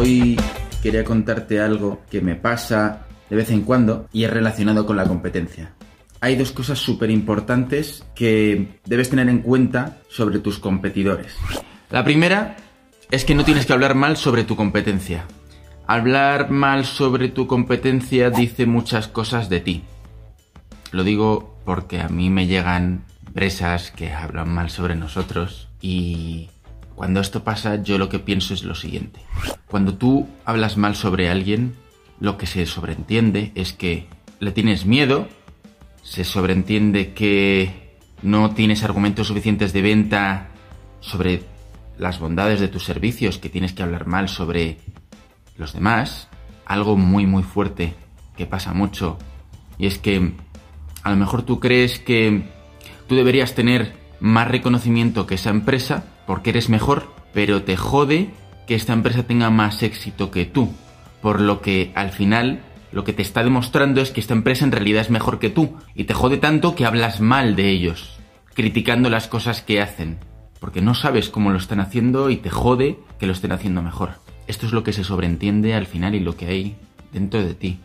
Hoy quería contarte algo que me pasa de vez en cuando y es relacionado con la competencia. Hay dos cosas súper importantes que debes tener en cuenta sobre tus competidores. La primera es que no tienes que hablar mal sobre tu competencia. Hablar mal sobre tu competencia dice muchas cosas de ti. Lo digo porque a mí me llegan empresas que hablan mal sobre nosotros y cuando esto pasa yo lo que pienso es lo siguiente. Cuando tú hablas mal sobre alguien, lo que se sobreentiende es que le tienes miedo, se sobreentiende que no tienes argumentos suficientes de venta sobre las bondades de tus servicios, que tienes que hablar mal sobre los demás. Algo muy muy fuerte que pasa mucho y es que a lo mejor tú crees que tú deberías tener más reconocimiento que esa empresa porque eres mejor, pero te jode que esta empresa tenga más éxito que tú. Por lo que al final lo que te está demostrando es que esta empresa en realidad es mejor que tú. Y te jode tanto que hablas mal de ellos, criticando las cosas que hacen. Porque no sabes cómo lo están haciendo y te jode que lo estén haciendo mejor. Esto es lo que se sobreentiende al final y lo que hay dentro de ti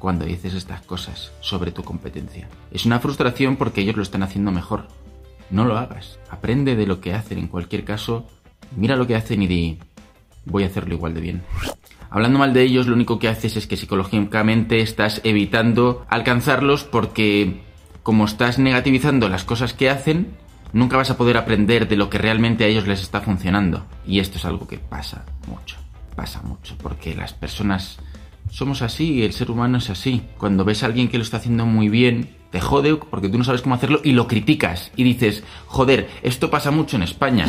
cuando dices estas cosas sobre tu competencia. Es una frustración porque ellos lo están haciendo mejor. No lo hagas. Aprende de lo que hacen. En cualquier caso, mira lo que hacen y di, voy a hacerlo igual de bien. Hablando mal de ellos, lo único que haces es que psicológicamente estás evitando alcanzarlos porque como estás negativizando las cosas que hacen, nunca vas a poder aprender de lo que realmente a ellos les está funcionando. Y esto es algo que pasa mucho. Pasa mucho porque las personas somos así, el ser humano es así. Cuando ves a alguien que lo está haciendo muy bien, te jode porque tú no sabes cómo hacerlo y lo criticas y dices, joder, esto pasa mucho en España.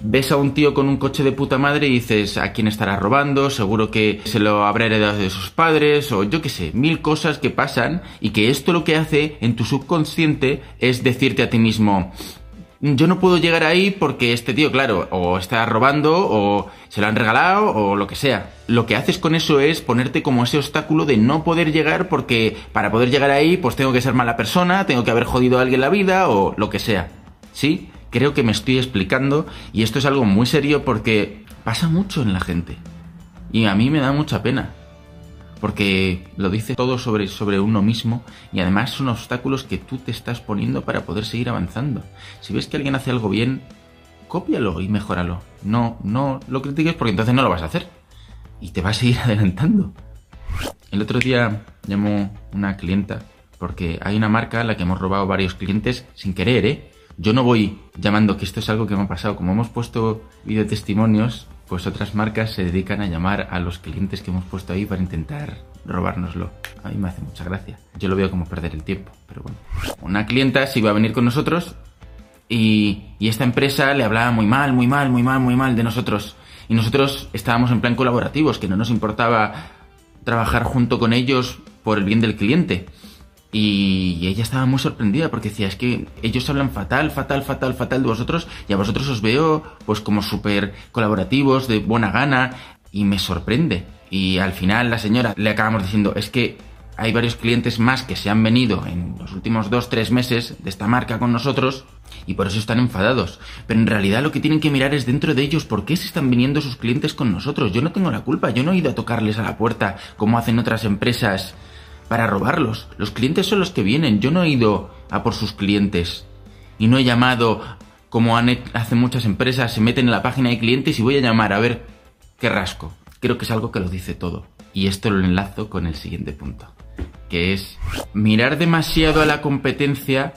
Ves a un tío con un coche de puta madre y dices, ¿a quién estará robando? Seguro que se lo habrá heredado de sus padres o yo qué sé, mil cosas que pasan y que esto lo que hace en tu subconsciente es decirte a ti mismo, yo no puedo llegar ahí porque este tío, claro, o está robando, o se lo han regalado, o lo que sea. Lo que haces con eso es ponerte como ese obstáculo de no poder llegar porque para poder llegar ahí, pues tengo que ser mala persona, tengo que haber jodido a alguien la vida, o lo que sea. ¿Sí? Creo que me estoy explicando y esto es algo muy serio porque pasa mucho en la gente. Y a mí me da mucha pena porque lo dice todo sobre, sobre uno mismo y además son obstáculos que tú te estás poniendo para poder seguir avanzando. Si ves que alguien hace algo bien, cópialo y mejóralo. No, no lo critiques porque entonces no lo vas a hacer y te vas a seguir adelantando. El otro día llamó una clienta porque hay una marca a la que hemos robado varios clientes sin querer, ¿eh? Yo no voy llamando que esto es algo que me ha pasado. Como hemos puesto videotestimonios, pues otras marcas se dedican a llamar a los clientes que hemos puesto ahí para intentar robárnoslo. A mí me hace mucha gracia. Yo lo veo como perder el tiempo, pero bueno. Una clienta se iba a venir con nosotros y, y esta empresa le hablaba muy mal, muy mal, muy mal, muy mal de nosotros. Y nosotros estábamos en plan colaborativos, que no nos importaba trabajar junto con ellos por el bien del cliente. Y ella estaba muy sorprendida porque decía, es que ellos hablan fatal, fatal, fatal, fatal de vosotros y a vosotros os veo pues como súper colaborativos, de buena gana y me sorprende. Y al final la señora le acabamos diciendo, es que hay varios clientes más que se han venido en los últimos dos, tres meses de esta marca con nosotros y por eso están enfadados. Pero en realidad lo que tienen que mirar es dentro de ellos por qué se están viniendo sus clientes con nosotros. Yo no tengo la culpa, yo no he ido a tocarles a la puerta como hacen otras empresas para robarlos. Los clientes son los que vienen. Yo no he ido a por sus clientes. Y no he llamado como hacen muchas empresas, se meten en la página de clientes y voy a llamar a ver qué rasco. Creo que es algo que lo dice todo. Y esto lo enlazo con el siguiente punto. Que es mirar demasiado a la competencia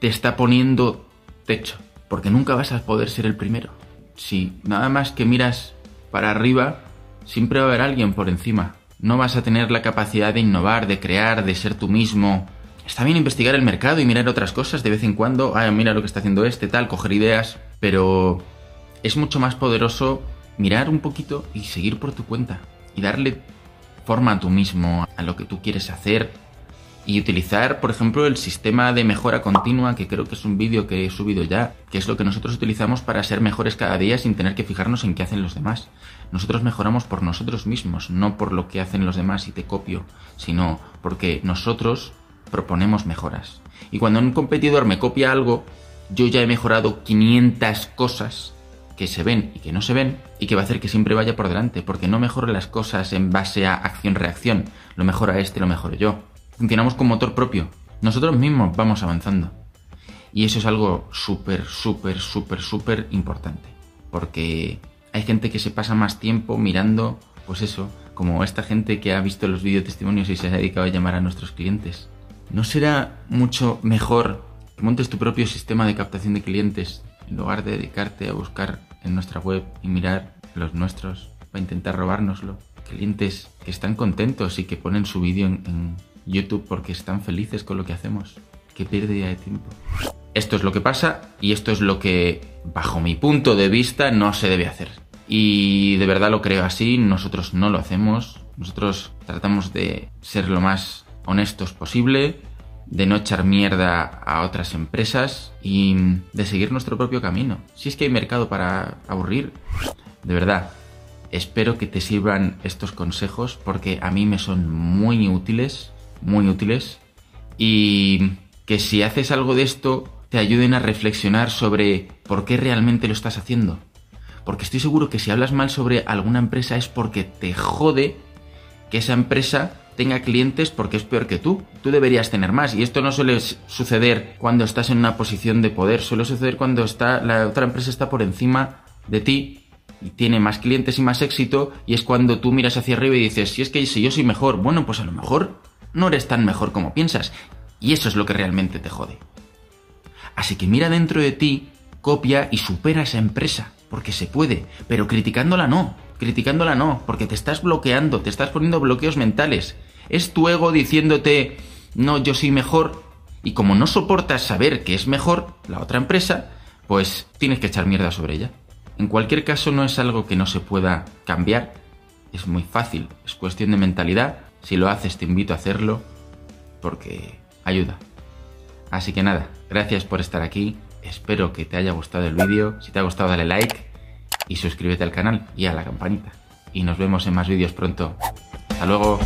te está poniendo techo. Porque nunca vas a poder ser el primero. Si nada más que miras para arriba, siempre va a haber alguien por encima. No vas a tener la capacidad de innovar, de crear, de ser tú mismo. Está bien investigar el mercado y mirar otras cosas de vez en cuando. Ah, mira lo que está haciendo este, tal, coger ideas. Pero es mucho más poderoso mirar un poquito y seguir por tu cuenta. Y darle forma a tú mismo, a lo que tú quieres hacer, y utilizar, por ejemplo, el sistema de mejora continua, que creo que es un vídeo que he subido ya, que es lo que nosotros utilizamos para ser mejores cada día sin tener que fijarnos en qué hacen los demás. Nosotros mejoramos por nosotros mismos, no por lo que hacen los demás y te copio, sino porque nosotros proponemos mejoras. Y cuando un competidor me copia algo, yo ya he mejorado 500 cosas que se ven y que no se ven y que va a hacer que siempre vaya por delante, porque no mejoro las cosas en base a acción-reacción, lo mejora este, lo mejoro yo. Funcionamos con motor propio, nosotros mismos vamos avanzando. Y eso es algo súper, súper, súper, súper importante, porque hay gente que se pasa más tiempo mirando, pues eso, como esta gente que ha visto los videotestimonios y se ha dedicado a llamar a nuestros clientes. ¿No será mucho mejor que montes tu propio sistema de captación de clientes en lugar de dedicarte a buscar en nuestra web y mirar los nuestros para intentar robárnoslo? Clientes que están contentos y que ponen su vídeo en, YouTube porque están felices con lo que hacemos. Qué pérdida de tiempo. Esto es lo que pasa y esto es lo que, bajo mi punto de vista, no se debe hacer. Y de verdad lo creo así, nosotros no lo hacemos, nosotros tratamos de ser lo más honestos posible, de no echar mierda a otras empresas y de seguir nuestro propio camino. Si es que hay mercado para aburrir, de verdad, espero que te sirvan estos consejos porque a mí me son muy útiles, muy útiles y que si haces algo de esto te ayuden a reflexionar sobre por qué realmente lo estás haciendo. Porque estoy seguro que si hablas mal sobre alguna empresa es porque te jode que esa empresa tenga clientes porque es peor que tú. Tú deberías tener más. Y esto no suele suceder cuando estás en una posición de poder. Suele suceder cuando está, la otra empresa está por encima de ti y tiene más clientes y más éxito. Y es cuando tú miras hacia arriba y dices, si es que si yo soy mejor, bueno, pues a lo mejor no eres tan mejor como piensas. Y eso es lo que realmente te jode. Así que mira dentro de ti, copia y supera esa empresa. Porque se puede. Pero criticándola no criticándola no, porque te estás bloqueando, te estás poniendo bloqueos mentales. Es tu ego diciéndote, no, yo soy mejor, y como no soportas saber que es mejor la otra empresa, pues tienes que echar mierda sobre ella. En cualquier caso no es algo que no se pueda cambiar, es muy fácil, es cuestión de mentalidad, si lo haces te invito a hacerlo, porque ayuda. Así que nada, gracias por estar aquí, espero que te haya gustado el vídeo, si te ha gustado dale like, y suscríbete al canal y a la campanita. Y nos vemos en más vídeos pronto. Hasta luego.